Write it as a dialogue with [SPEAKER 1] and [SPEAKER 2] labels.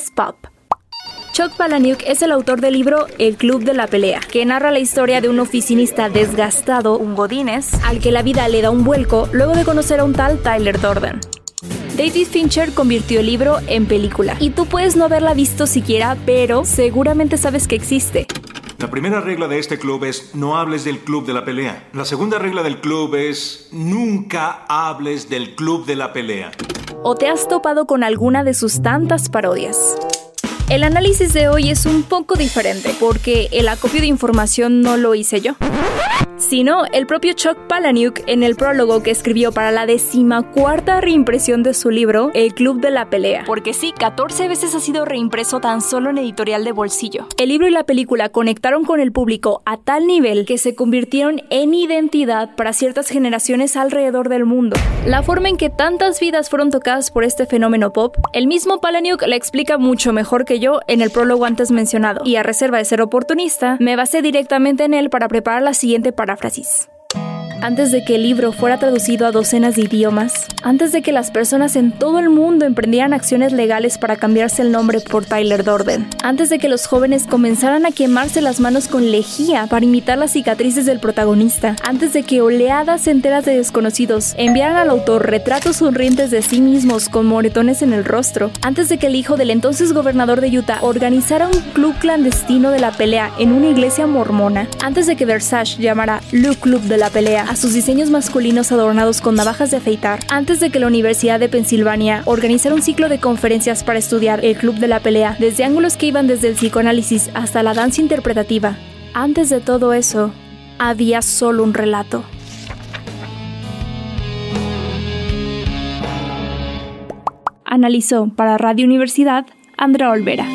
[SPEAKER 1] es Pop. Chuck Palahniuk es el autor del libro El Club de la Pelea, que narra la historia de un oficinista desgastado, un godines, al que la vida le da un vuelco luego de conocer a un tal Tyler Durden. David Fincher convirtió el libro en película, y tú puedes no haberla visto siquiera, pero seguramente sabes que existe.
[SPEAKER 2] La primera regla de este club es no hables del club de la pelea. La segunda regla del club es nunca hables del club de la pelea.
[SPEAKER 1] ¿O te has topado con alguna de sus tantas parodias? El análisis de hoy es un poco diferente porque el acopio de información no lo hice yo sino el propio Chuck Palahniuk en el prólogo que escribió para la decimacuarta reimpresión de su libro El Club de la Pelea. Porque sí, 14 veces ha sido reimpreso tan solo en editorial de bolsillo. El libro y la película conectaron con el público a tal nivel que se convirtieron en identidad para ciertas generaciones alrededor del mundo. La forma en que tantas vidas fueron tocadas por este fenómeno pop, el mismo Palahniuk la explica mucho mejor que yo en el prólogo antes mencionado, y a reserva de ser oportunista, me basé directamente en él para preparar la siguiente paráfrasis. Antes de que el libro fuera traducido a docenas de idiomas, antes de que las personas en todo el mundo emprendieran acciones legales para cambiarse el nombre por Tyler Dorden, antes de que los jóvenes comenzaran a quemarse las manos con lejía para imitar las cicatrices del protagonista, antes de que oleadas enteras de desconocidos enviaran al autor retratos sonrientes de sí mismos con moretones en el rostro, antes de que el hijo del entonces gobernador de Utah organizara un club clandestino de la pelea en una iglesia mormona, antes de que Versace llamara Le Club de la Pelea a sus diseños masculinos adornados con navajas de afeitar, antes de que la Universidad de Pensilvania organizara un ciclo de conferencias para estudiar el club de la pelea, desde ángulos que iban desde el psicoanálisis hasta la danza interpretativa. Antes de todo eso, había solo un relato. Analizó para Radio Universidad Andrea Olvera.